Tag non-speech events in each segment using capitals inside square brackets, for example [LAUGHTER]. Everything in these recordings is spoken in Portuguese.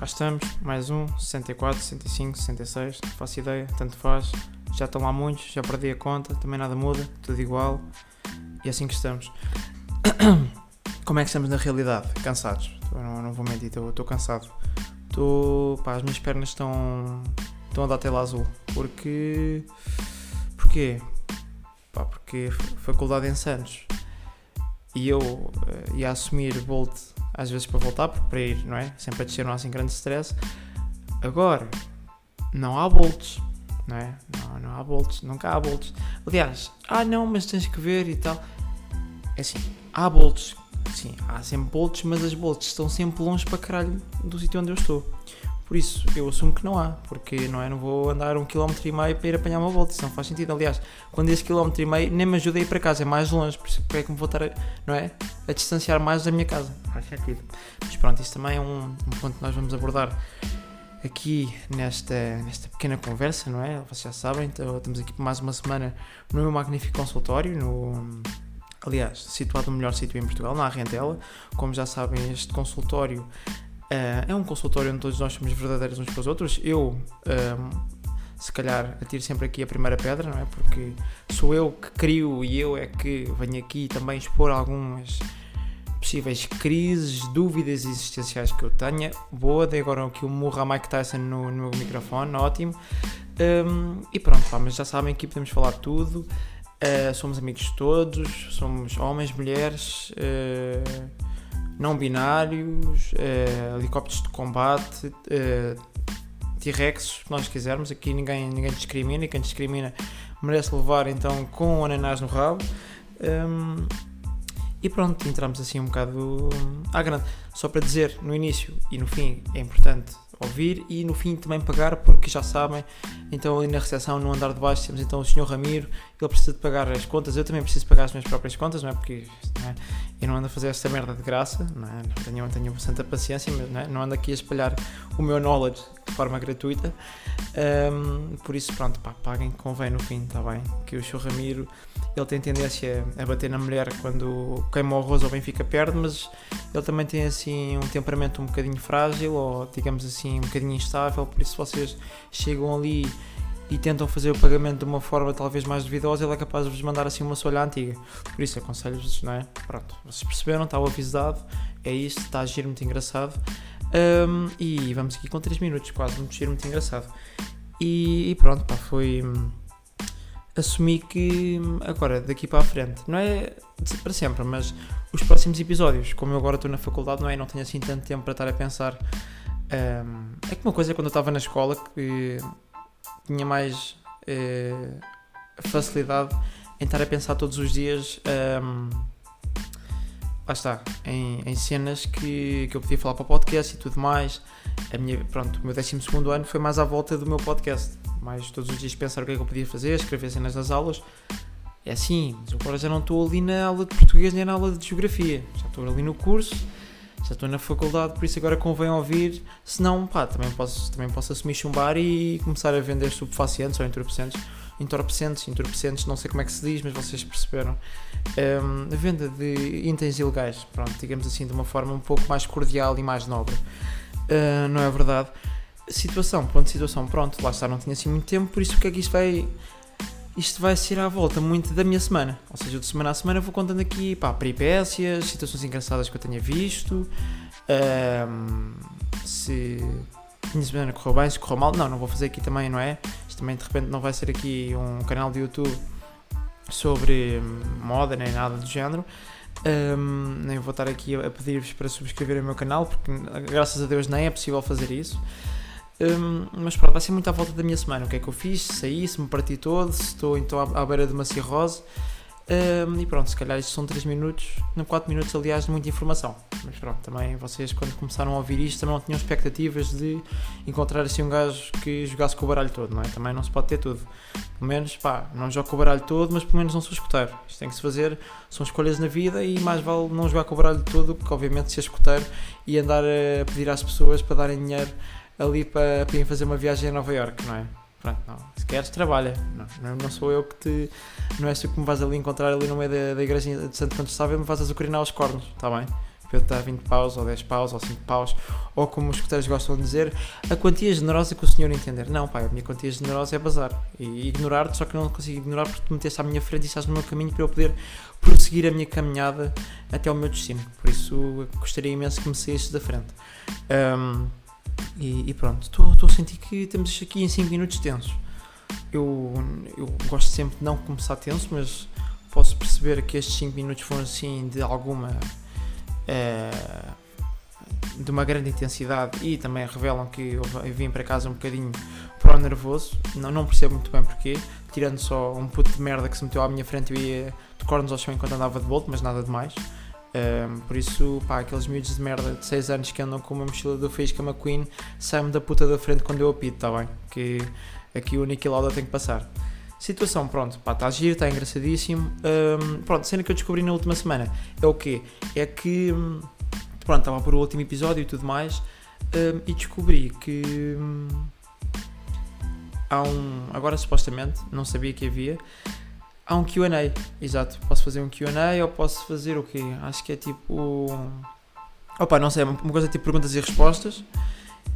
cá estamos, mais um, 64, 65, 66, não faço ideia, tanto faz. Já estão lá muitos, já perdi a conta, também nada muda, tudo igual. E é assim que estamos. [COUGHS] Como é que estamos na realidade? Cansados. Não, não vou mentir, estou cansado. Estou. pá, as minhas pernas estão. estão a dar tela azul. Porque. Porquê? Pá, porque faculdade em Santos. E eu uh, ia assumir Bolt às vezes para voltar, porque para ir, não é? Sempre a descer não há assim grande stress. Agora, não há bolts, não é? Não, não há bolts, nunca há bolts. Aliás, ah não, mas tens que ver e tal. É assim, há bolts, sim, há sempre bolts, mas as bolts estão sempre longe para caralho do sítio onde eu estou. Por isso, eu assumo que não há, porque não é? Não vou andar um quilómetro e meio para ir apanhar uma volta, isso não faz sentido. Aliás, quando esse quilómetro e meio nem me ajuda a ir para casa, é mais longe, por isso é que me vou estar, a, não é? A distanciar mais da minha casa. Faz sentido. Mas pronto, isso também é um, um ponto que nós vamos abordar aqui nesta, nesta pequena conversa, não é? Vocês já sabem, então, estamos aqui por mais uma semana no meu magnífico consultório, no, aliás, situado no melhor sítio em Portugal, na Arrendela. Como já sabem, este consultório é um consultório onde todos nós somos verdadeiros uns para os outros. Eu, um, se calhar, atiro sempre aqui a primeira pedra, não é? Porque sou eu que crio e eu é que venho aqui também expor algumas possíveis crises, dúvidas existenciais que eu tenha. Boa, dei agora aqui o um murro a Mike Tyson no, no microfone, ótimo. Um, e pronto, pá, mas já sabem que podemos falar tudo. Uh, somos amigos todos, somos homens, mulheres. Uh, não binários, uh, helicópteros de combate, uh, T-Rex, se nós quisermos. Aqui ninguém, ninguém discrimina e quem discrimina merece levar então com o ananás no rabo. Um, e pronto, entramos assim um bocado à grande. Só para dizer, no início e no fim é importante ouvir e no fim também pagar, porque já sabem, então ali na recepção, no andar de baixo, temos então o Sr. Ramiro, ele precisa de pagar as contas, eu também preciso pagar as minhas próprias contas, não é? Porque não é? eu não ando a fazer esta merda de graça, não é? Tenho, tenho bastante paciência, mas não, é? não ando aqui a espalhar o meu knowledge de forma gratuita, um, por isso, pronto, pá, paguem, convém no fim, está bem? Que o Sr. Ramiro, ele tem tendência a bater na mulher quando queima o arroz ou bem fica perde, mas ele também tem assim um temperamento um bocadinho frágil ou digamos assim um bocadinho instável, por isso vocês chegam ali e tentam fazer o pagamento de uma forma talvez mais duvidosa, ele é capaz de vos mandar assim uma solha antiga. Por isso aconselho-vos, não é? Pronto, vocês perceberam, está o avisado, é isto, está a agir muito engraçado. Um, e vamos aqui com 3 minutos, quase, muito giro, muito engraçado. E, e pronto, pá, foi. Hum, assumi que hum, agora, daqui para a frente, não é para sempre, mas os próximos episódios, como eu agora estou na faculdade, não é? Não tenho assim tanto tempo para estar a pensar. Um, é que uma coisa é quando eu estava na escola que tinha mais uh, facilidade em estar a pensar todos os dias. Um, lá está, em, em, cenas que, que eu podia falar para o podcast e tudo mais. A minha, pronto, o meu 12 ano foi mais à volta do meu podcast. Mais todos os dias pensar o que é que eu podia fazer, escrever cenas nas aulas. É assim, mas agora já não estou ali na aula de português nem na aula de geografia. Já estou ali no curso, já estou na faculdade, por isso agora convém ouvir. Se não, pá, também posso, também posso assumir chumbar e começar a vender subfacientes ou entorpecentes. Entorpecentes, entorpecentes, não sei como é que se diz, mas vocês perceberam. Um, a venda de itens ilegais, pronto, digamos assim, de uma forma um pouco mais cordial e mais nobre. Uh, não é verdade? Situação, ponto de situação, pronto, lá está, não tinha assim muito tempo, por isso o que é que isto vai isto vai ser à volta muito da minha semana. Ou seja, de semana a semana vou contando aqui pá, peripécias, situações engraçadas que eu tenha visto, um, se a minha semana correu bem, se correu mal. Não, não vou fazer aqui também, não é? Isto também de repente não vai ser aqui um canal de YouTube sobre moda nem nada do género. Um, nem vou estar aqui a pedir-vos para subscrever o meu canal, porque graças a Deus nem é possível fazer isso. Um, mas pronto, vai ser muito à volta da minha semana. O que é que eu fiz? Saí, se me parti todo, se estou então à, à beira de uma cirrose. Um, e pronto, se calhar isto são 3 minutos, não 4 minutos, aliás, de muita informação. Mas pronto, também vocês, quando começaram a ouvir isto, também não tinham expectativas de encontrar assim um gajo que jogasse com o baralho todo, não é? Também não se pode ter tudo. Pelo menos, pá, não jogo com o baralho todo, mas pelo menos não sou escuteiro. Isto tem que se fazer, são escolhas na vida e mais vale não jogar com o baralho todo, porque obviamente ser escuteiro e andar a pedir às pessoas para darem dinheiro ali para, para ir fazer uma viagem a Nova York, não é? Pronto, não. Se queres, trabalha. Não, não sou eu que te. Não és tu que me vais ali encontrar ali no meio da, da igreja de Santo Sávio e me vais azucrinar os cornos, está bem? para eu dar 20 paus, ou 10 paus, ou 5 paus, ou como os escuteiros gostam de dizer, a quantia generosa que o senhor entender. Não, pai, a minha quantia generosa é bazar. E ignorar-te, só que não consigo ignorar porque tu meteste à minha frente e estás no meu caminho para eu poder prosseguir a minha caminhada até ao meu destino. Por isso, gostaria imenso que me saísse da frente. Um, e, e, pronto, estou a sentir que isto aqui em 5 minutos tensos. Eu, eu gosto sempre de não começar tenso, mas posso perceber que estes 5 minutos foram assim de alguma. Uh, de uma grande intensidade e também revelam que eu, vim para casa um bocadinho para o nervoso. Não, não percebo muito bem porquê, tirando só um puto de merda que se meteu à minha frente e ia de cornos ao chão enquanto andava de volta, mas nada demais. Um, por isso, pá, aqueles miúdos de merda de 6 anos que andam com uma mochila do Faísca McQueen saem-me da puta da frente quando eu apito, tá bem? Que aqui o Nicky Lauda tem que passar. Situação, pronto, pá, está giro, está engraçadíssimo. Um, pronto, cena que eu descobri na última semana é o quê? É que, pronto, estava por o último episódio e tudo mais um, e descobri que hum, há um, agora supostamente, não sabia que havia, há um QA, exato. Posso fazer um QA ou posso fazer o quê? Acho que é tipo. Opa, não sei, uma coisa tipo perguntas e respostas.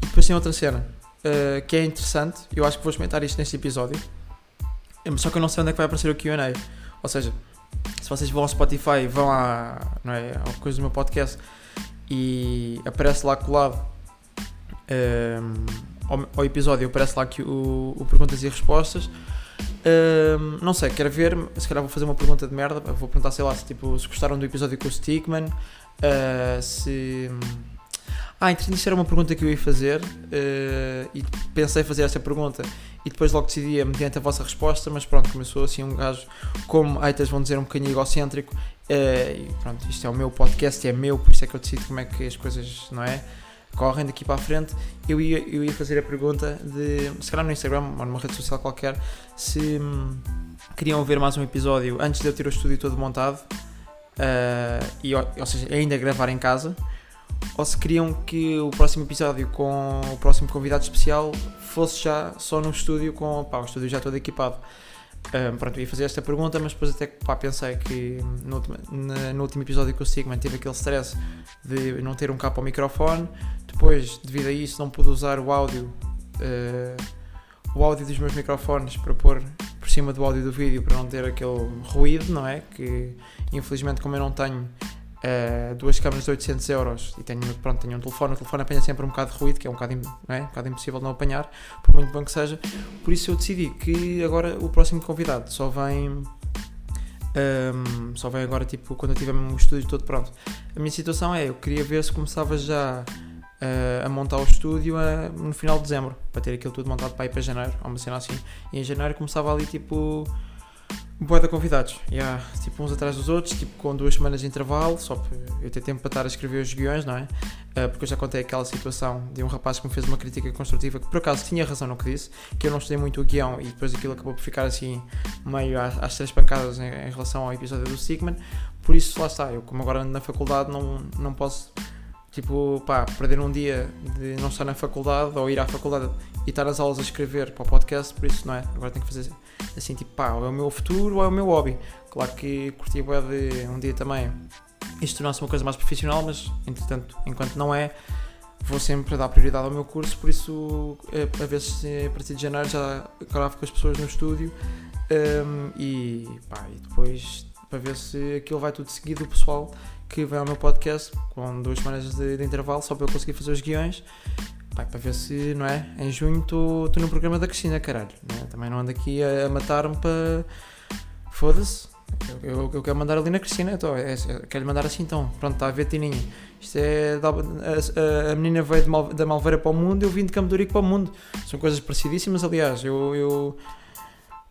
E depois tem outra cena uh, que é interessante. Eu acho que vou experimentar isto neste episódio. Só que eu não sei onde é que vai aparecer o QA. Ou seja, se vocês vão ao Spotify vão à, não é, coisa do meu podcast e aparece lá colado um, ao, ao, episódio, aparece lá que o, o perguntas e respostas não sei, quero ver. Se calhar vou fazer uma pergunta de merda. Vou perguntar, sei lá, se, tipo, se gostaram do episódio com o Stickman. Uh, se. Ah, entretanto, isso era uma pergunta que eu ia fazer uh, e pensei fazer essa pergunta e depois logo decidia mediante a vossa resposta, mas pronto, começou assim um gajo, como aitas vão dizer, um bocadinho egocêntrico uh, e pronto, isto é o meu podcast, é meu, por isso é que eu decido como é que as coisas, não é? Correm daqui para a frente, eu ia, eu ia fazer a pergunta de, se calhar no Instagram ou numa rede social qualquer, se hum, queriam ver mais um episódio antes de eu ter o estúdio todo montado, uh, e, ou seja, ainda gravar em casa, ou se queriam que o próximo episódio com o próximo convidado especial fosse já só no estúdio com pá, o estúdio já todo equipado. Um, pronto, ia fazer esta pergunta, mas depois até pá, pensei que no último, no último episódio que o Sigma tive aquele stress de não ter um cabo ao microfone, depois, devido a isso, não pude usar o áudio, uh, o áudio dos meus microfones para pôr por cima do áudio do vídeo para não ter aquele ruído, não é? Que infelizmente, como eu não tenho uh, duas câmaras de 800 euros e tenho, pronto, tenho um telefone, o telefone apanha sempre um bocado de ruído, que é um bocado, é? um bocado impossível não apanhar, por muito bom que seja. Por isso eu decidi que agora o próximo convidado só vem. Um, ehm, só vem agora tipo quando eu tiver o estúdio todo pronto. A minha situação é, eu queria ver se começava já uh, a montar o estúdio uh, no final de dezembro, para ter aquilo tudo montado para ir para janeiro, ou uma cena assim. E em janeiro começava ali tipo boa de convidados, yeah, tipo uns atrás dos outros, tipo com duas semanas de intervalo, só para eu ter tempo para estar a escrever os guiões, não é? Uh, porque eu já contei aquela situação de um rapaz que me fez uma crítica construtiva que por acaso tinha razão no que disse, que eu não estudei muito o guião e depois aquilo acabou por ficar assim meio às, às três pancadas em, em, relação ao episódio do Sigman, por isso lá está, eu como agora ando na faculdade não, não posso tipo, pá, perder um dia de não estar na faculdade ou ir à faculdade e estar nas aulas a escrever para o podcast, por isso não é. Agora tenho que fazer assim, tipo, pá, ou é o meu futuro ou é o meu hobby. Claro que curti a de um dia também isto tornar-se uma coisa mais profissional, mas entretanto, enquanto não é, vou sempre dar prioridade ao meu curso, por isso, é, a ver se a partir de janeiro já gravo com as pessoas no estúdio um, e, pá, e depois para ver se aquilo vai tudo seguido, o pessoal que vem ao meu podcast com duas semanas de, de intervalo só para eu conseguir fazer os guiões. Pai, para ver se, não é? Em junho estou no programa da Cristina, caralho. Né? Também não ando aqui a, a matar-me para. Foda-se. Eu, eu, eu, quero mandar ali na Cristina, então, é, é, quero-lhe mandar assim então. Pronto, está a ver, Tininha. Isto é. A, a, a menina veio Mal, da Malveira para o mundo eu vim de Campo para o mundo. São coisas parecidíssimas, aliás. Eu, eu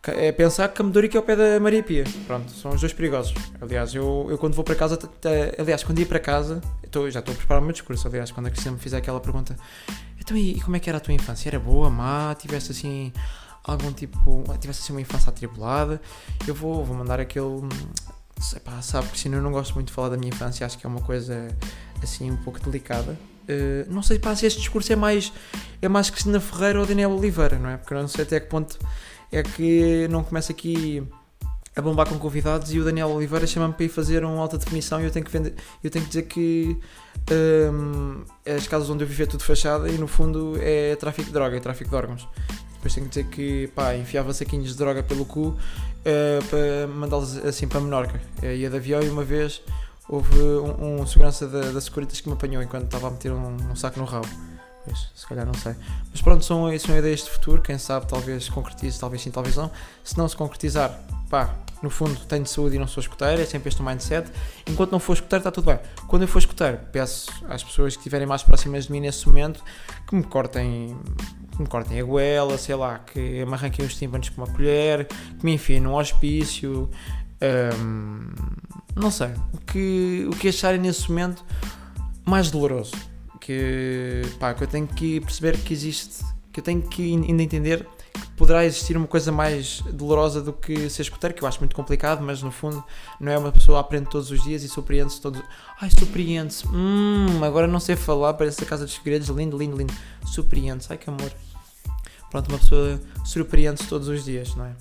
é pensar que Camedorico é ao pé da Maria Pia. Pronto, são os dois perigosos. Aliás, eu, eu quando vou para casa, aliás, quando ia para casa, tô, já estou a preparar o meu discurso. Aliás, quando a Cristina me fizer aquela pergunta, então e, como é que era a tua infância? Era boa, má? Tiveste assim algum tipo, tiveste assim uma infância atribulada? Eu vou, vou mandar aquele. Epá, sabe, Cristina, eu não gosto muito de falar da minha infância, acho que é uma coisa assim um pouco delicada. Uh, não sei pá, se este discurso é mais, é mais Cristina Ferreira ou Daniel Oliveira, não é? Porque eu não sei até que ponto é que não começa aqui a bombar com convidados e o Daniel Oliveira chama-me para ir fazer um alta definição e eu tenho que, vender, eu tenho que dizer que um, as casas onde eu vivo é tudo fachada e no fundo é tráfico de droga, é tráfico de órgãos. Depois tenho que dizer que pá, enfiava saquinhos de droga pelo cu uh, para mandá-los assim para Menorca. Uh, ia de avião e uma vez houve um, um segurança da, da Securitas que me apanhou enquanto estava a meter um, um saco no rabo. Pois, se calhar não sei. Mas pronto, são, são ideias de futuro. Quem sabe, talvez concretize, talvez sim, talvez não. Se não se concretizar, pá, no fundo tenho saúde e não sou escuteiro. É sempre este o mindset. Enquanto não for escuteiro, está tudo bem. Quando eu for escuteiro, peço às pessoas que estiverem mais próximas de mim nesse momento que me cortem. Que me cortem a goela, sei lá, que me arranquem os tímpanos com uma colher, que me enfiem num hospício, hum, não sei, o que, o que acharem nesse momento mais doloroso que, pá, que eu tenho que perceber que existe, que eu tenho que ainda entender poderá existir uma coisa mais dolorosa do que ser escuteiro, que eu acho muito complicado, mas no fundo não é uma pessoa que aprende todos os dias e surpreende-se todos. Ai, surpreende-se. Hum, agora não sei falar, parece a casa dos segredos, lindo, lindo, lindo. Surpreende-se, ai que amor. Pronto, uma pessoa surpreende-se todos os dias, não é?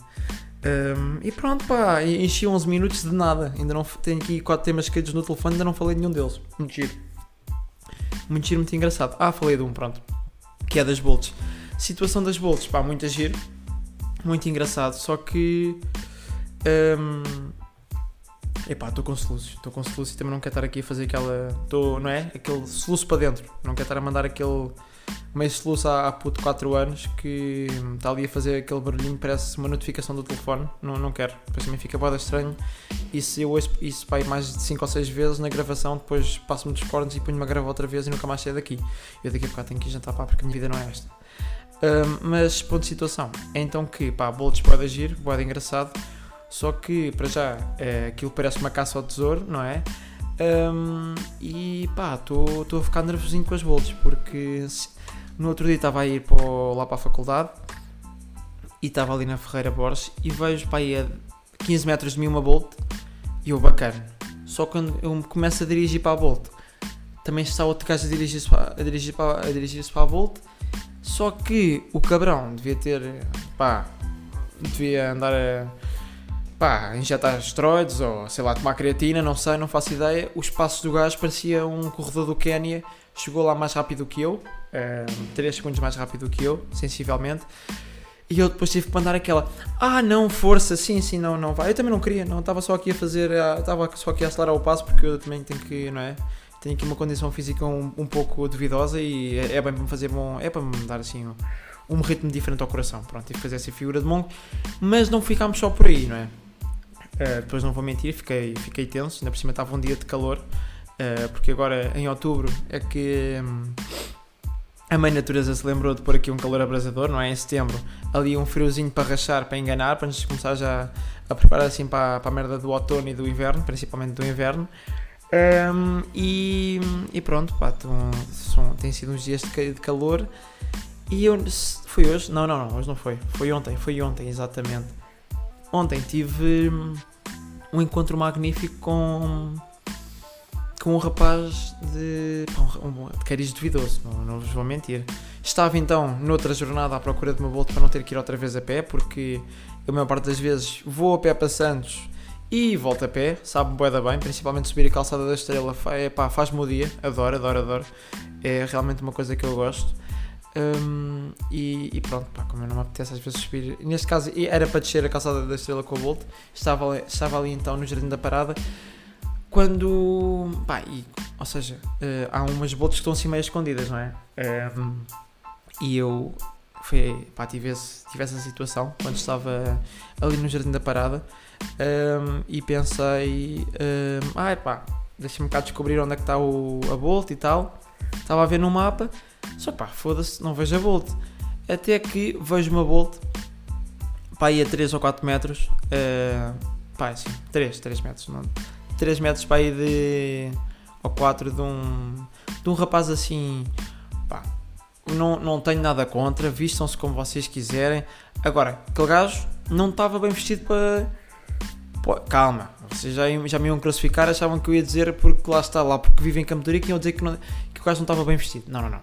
Um, e pronto, pá, enchi 11 minutos de nada. Ainda não tenho aqui 4 temas escritos no telefone, ainda não falei nenhum deles. Muito giro muito giro, muito engraçado. Ah, falei de um, pronto, que é das bolts. Situação das bolts, pá, muito giro, muito engraçado, só que. Um, epá, estou com soluços, estou com soluços e também não quero estar aqui a fazer aquela. Estou, não é? Aquele soluço para dentro, não quero estar a mandar aquele meio soluço há, há puto 4 anos que está ali a fazer aquele barulhinho, parece uma notificação do telefone. Não, não quero, depois também fica boda estranho. E se eu ouço isso pai, mais de 5 ou 6 vezes na gravação, depois passo-me dos cornos e ponho-me a gravar outra vez e nunca mais saio daqui. Eu daqui a bocado tenho que ir jantar pá, porque a minha vida não é esta. Mas ponto de situação é então que pá, Bolts pode agir, pode engraçado, só que para já é, aquilo parece uma caça ao tesouro, não é? Um, e pá, estou a ficar nervosinho com as Bolts porque se, no outro dia estava a ir para o, lá para a faculdade e estava ali na Ferreira Borges e vejo para aí a 15 metros de mim uma Bolt e eu bacana. Só quando eu começo a dirigir para a Bolt, também está outro gajo a dirigir-se para, a dirigir para, a, dirigir para a Bolt. Só que o cabrão devia ter, pá, devia andar a, pá, injetar esteroides ou sei lá, tomar creatina, não sei, não faço ideia. Os passos do gajo parecia um corredor do Quénia, chegou lá mais rápido que eu, 3 segundos mais rápido que eu, sensivelmente. E eu depois tive que mandar aquela, ah não, força, sim, sim, não, não vai. Eu também não queria, não, estava só aqui a fazer, estava só aqui a acelerar o passo porque eu também tenho que, não é? Tenho aqui uma condição física um, um pouco duvidosa e é, é, bem para me fazer bom, é para me dar assim um, um ritmo diferente ao coração. Pronto, tive que fazer essa figura de mongo, mas não ficámos só por aí, não é? Uh, depois não vou mentir, fiquei, fiquei tenso, ainda por cima estava um dia de calor, uh, porque agora em outubro é que. Um, a mãe natureza se lembrou de pôr aqui um calor abrasador, não é? Em setembro, ali um friozinho para rachar, para enganar, para nos começar já a preparar assim para, para a merda do outono e do inverno, principalmente do inverno. Um, e, e, pronto, pá, tão, são, tem sido uns dias de, de calor. E eu. Foi hoje? Não, não, não, hoje não foi. Foi ontem, foi ontem, exatamente. Ontem tive um encontro magnífico com com um rapaz de, um, de cariz duvidoso, não, não vos vou mentir. Estava então noutra jornada à procura de uma volta para não ter que ir outra vez a pé, porque a maior parte das vezes vou a pé para Santos e volto a pé, sabe-me bué bem, principalmente subir a calçada da Estrela, é, pá, faz-me o dia, adoro, adoro, adoro. É realmente uma coisa que eu gosto. Um, e, e, pronto, pá, como eu não me apetece às vezes subir, neste caso era para descer a calçada da Estrela com a Volt, estava, estava ali então no Jardim da Parada quando. Pá, e, ou seja, uh, há umas botas que estão assim meio escondidas, não é? Um, e eu foi, pá, tive, esse, tive essa situação quando estava ali no Jardim da Parada um, e pensei, um, ai pá, deixa-me cá descobrir onde é que está o, a Bolt e tal. Estava a ver no mapa, só pá, foda-se, não vejo a Bolt. Até que vejo uma Bolt, pá, aí a 3 ou 4 metros, uh, pá, assim, 3, 3 metros, não, 3 metros para aí de. ou 4 de um. de um rapaz assim. Não, não tenho nada contra, vistam-se como vocês quiserem. Agora, aquele gajo não estava bem vestido para. Pô, calma, vocês já, já me iam crucificar, achavam que eu ia dizer porque lá está, lá porque vive em Campo que iam dizer que, não, que o gajo não estava bem vestido. Não, não, não.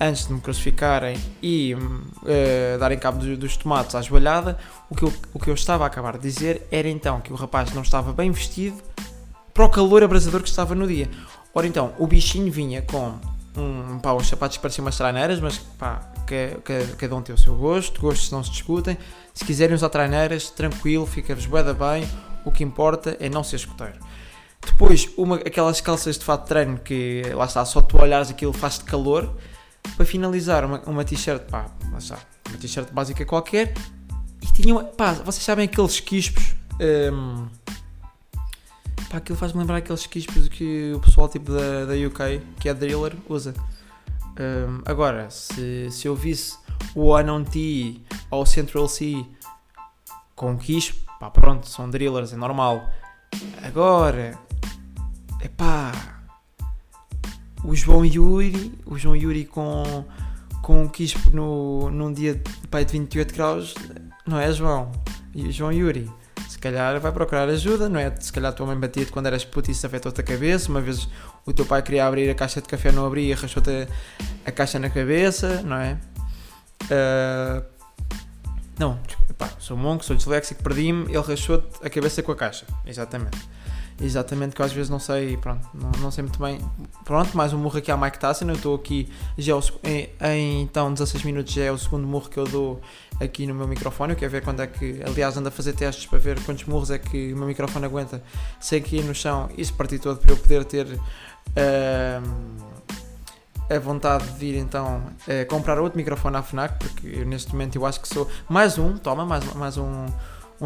antes de me crucificarem e uh, darem cabo dos, dos tomates à joelhada, o que, eu, o que eu estava a acabar de dizer era então que o rapaz não estava bem vestido para o calor abrasador que estava no dia. Ora então, o bichinho vinha com um, pá, uns sapatos que pareciam umas traineiras, mas pá, que, cada um tem o seu gosto, gostos não se discutem. Se quiserem usar traineiras, tranquilo, fica-vos bem, o que importa é não ser escoteiro. Depois, uma, aquelas calças de fato de treino que lá está, só tu olhares aquilo faz-te calor. Para finalizar, uma, uma t-shirt, pá, lá está, uma t-shirt básica qualquer. E tinham, pá, vocês sabem aqueles quispos. Um, pá, aquilo faz-me lembrar aqueles quispos que o pessoal tipo da, da UK, que é driller, usa. Um, agora, se, se eu visse o Anon T ou o Central C com quispo, pá, pronto, são drillers, é normal. Agora, epá, o João Yuri, o João Yuri com, com um quispo no, num dia pá, de 28 graus, não é João? João Yuri, calhar vai procurar ajuda, não é? Se calhar a tua mãe batia-te quando eras puto e isso afetou-te a cabeça, uma vez o teu pai queria abrir a caixa de café, não abria e rachou-te a, a, caixa na cabeça, não é? Uh, não, pá, sou monco, sou disléxico, perdi-me, ele rachou-te a cabeça com a caixa, exatamente. Exatamente, que eu às vezes não sei, pronto, não, não sei muito bem. Pronto, mais um murro aqui à Mike Tyson. Eu estou aqui, já é em, em, então 16 minutos já é o segundo murro que eu dou aqui no meu microfone. Eu quero ver quando é que, aliás, ando a fazer testes para ver quantos murros é que o meu microfone aguenta sem cair no chão se partir todo para eu poder ter uh, a vontade de ir então uh, comprar outro microfone à FNAC, porque eu, neste momento eu acho que sou mais um, toma, mais, mais um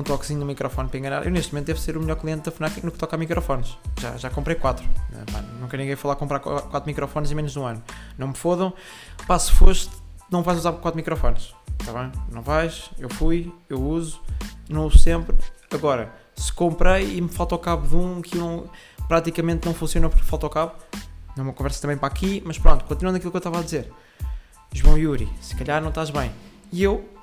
um toquezinho no microfone para enganar. Eu neste momento devo ser o melhor cliente da FNAC no que toca a microfones. Já, já comprei 4. Eh, nunca ninguém falar comprar 4 microfones em menos de um ano. Não me fodam. Pá, se foste, não vais usar 4 microfones. Está bem? Não vais. Eu fui, eu uso, não uso sempre. Agora, se comprei e me falta o cabo de um que não, praticamente não funciona porque falta o cabo, não uma conversa também para aqui, mas pronto, continuando aquilo que eu estava a dizer. João Yuri, se calhar não estás bem. E eu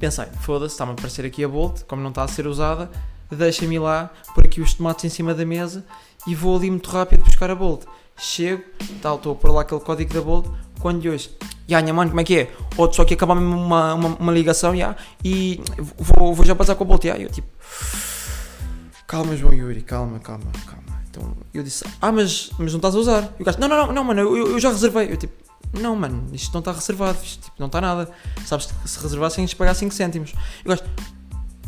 pensei, foda-se, está-me a aparecer aqui a Bolt, como não está a ser usada, deixa-me lá, por aqui os tomates em cima da mesa e vou ali muito rápido buscar a Bolt. Chego, tal, estou a pôr lá aquele código da Bolt, quando hoje, ya, yeah, mano, como é que é? Outro só que acabar uma, uma, uma ligação, yeah, e vou, vou já passar com a Bolt, yeah. eu tipo, calma João Yuri, calma, calma, calma. Então eu disse, ah, mas, mas não estás a usar? E o gajo, não, não, não, não, mano, eu, eu já reservei. Eu tipo, não, mano, isto não está reservado, isto tipo, não está nada. Sabes que se reservassem, ias pagar 5 cêntimos. Eu gosto,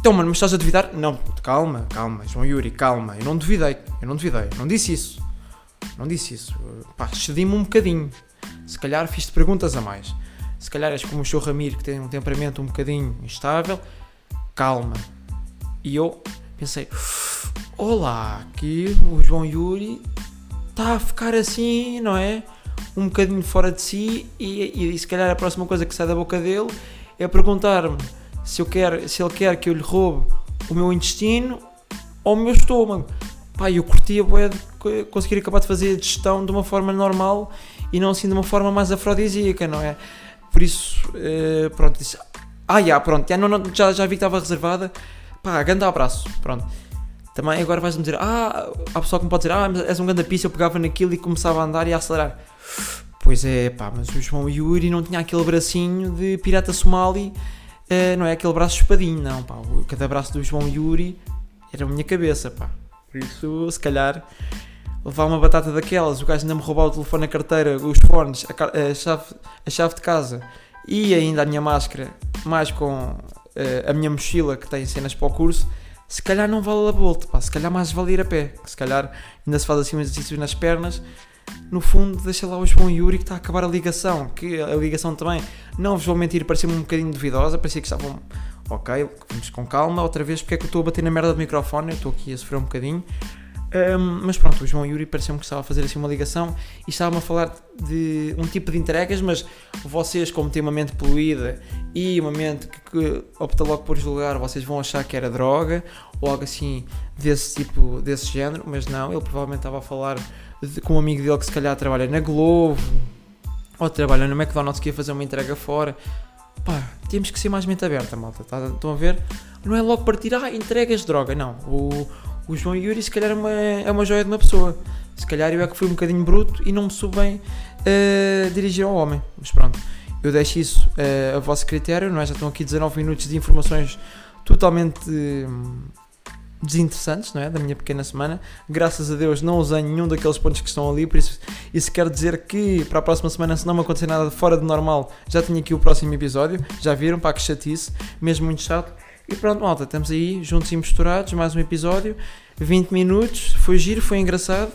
então, mano, mas estás a duvidar? Não, calma, calma, João Yuri, calma. Eu não duvidei, eu não duvidei, não disse isso. Não disse isso. Pá, excedi-me um bocadinho. Se calhar fiz-te perguntas a mais. Se calhar és como o seu Ramiro, que tem um temperamento um bocadinho instável. Calma. E eu pensei, olá, aqui o João Yuri está a ficar assim, não é? Um bocadinho fora de si e, e, se calhar a próxima coisa que sai da boca dele é perguntar-me se, eu quero, se ele quer que eu lhe roube o meu intestino ou o meu estômago. Pá, eu curtia bué de conseguir acabar de fazer a digestão de uma forma normal e não assim de uma forma mais afrodisíaca, não é? Por isso, uh, pronto, disse, ah, já, pronto, já, não, não, já, já vi que estava reservada, pá, grande abraço, pronto. Também agora vais-me dizer, ah, há pessoal que me pode dizer, ah, és um grande pista, eu pegava naquilo e começava a andar e a acelerar. Pois é, pá, mas o João Yuri não tinha aquele bracinho de pirata somali, uh, não é aquele braço espadinho, não, pá. Cada braço do João Yuri era a minha cabeça, pá. Por isso, se calhar, levar uma batata daquelas, o gajo ainda me roubar o telefone, a carteira, os fones, a, a, chave, a chave de casa e ainda a minha máscara, mais com uh, a minha mochila que tem cenas para o curso, se calhar não vale a volta, pá. Se calhar mais vale ir a pé, se calhar ainda se faz assim um exercício nas pernas no fundo deixa lá o João Yuri que está a acabar a ligação, que a ligação também, não vos vou mentir, parecia-me um bocadinho duvidosa, parecia que estavam, ok, vamos com calma, outra vez, porque é que eu estou a bater na merda do microfone, eu estou aqui a sofrer um bocadinho, um, mas pronto, o João Yuri pareceu-me que estava a fazer assim uma ligação e estava-me a falar de um tipo de entregas, mas vocês, como têm uma mente poluída e uma mente que, que opta logo por julgar, vocês vão achar que era droga ou algo assim desse tipo, desse género, mas não, ele provavelmente estava a falar com um amigo dele que se calhar trabalha na Globo ou trabalha no McDonald's que ia fazer uma entrega fora. Pá, temos que ser mais mente aberta, malta. Tá, estão a ver? Não é logo partir, ah, entregas droga. Não. O, o João Yuri se calhar é uma, é uma joia de uma pessoa. Se calhar eu é que fui um bocadinho bruto e não me soube bem uh, dirigir ao homem. Mas pronto, eu deixo isso uh, a vosso critério, não é? Já estão aqui 19 minutos de informações totalmente uh, desinteressantes, não é? Da minha pequena semana. Graças a Deus não usei nenhum daqueles pontos que estão ali, por isso isso quer dizer que para a próxima semana, se não me acontecer nada fora de normal, já tenho aqui o próximo episódio. Já viram? Pá, que chatice, mesmo muito chato. E pronto, malta, estamos aí juntos e misturados, mais um episódio, 20 minutos, foi giro, foi engraçado.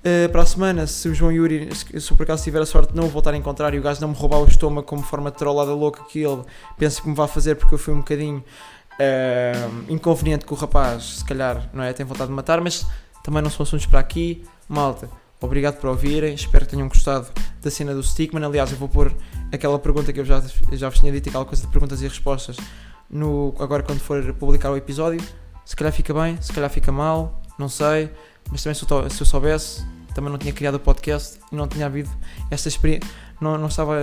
Uh, para a semana, se o João Yuri, se por acaso tiver a sorte de não o voltar a encontrar e o gajo não me roubar o estômago como forma de trollada louca que ele pensa que me vai fazer porque eu fui um bocadinho inconveniente com o rapaz, se calhar, não é? Tem vontade de matar, mas também não são assuntos para aqui. Malta, obrigado por ouvirem, espero que tenham gostado da cena do Stickman. Aliás, eu vou pôr aquela pergunta que eu já, já vos tinha dito, aquela coisa de perguntas e respostas, no, agora quando for publicar o episódio. Se calhar fica bem, se calhar fica mal, não sei, mas também se eu, se eu soubesse, também não tinha criado o podcast e não tinha havido esta experiência, não, não estava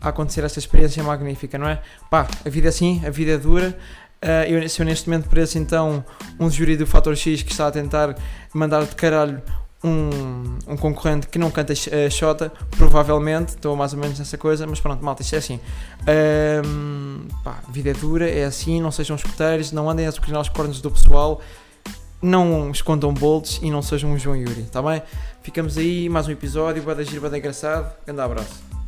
a acontecer esta experiência magnífica, não é? Pá, a vida é assim, a vida é dura. Uh, eu, se eu neste momento pareço então um júri do Fator X que está a tentar mandar de caralho um, um concorrente que não canta a Xota, provavelmente, estou mais ou menos nessa coisa, mas pronto, malta, isto é assim. Um, pá, vida é dura, é assim, não sejam escuteiros, não andem a sucrilhar os cornos do pessoal, não escondam bolts e não sejam um João Yuri, está bem? Ficamos aí, mais um episódio, vai da gira, vai engraçado, grande abraço.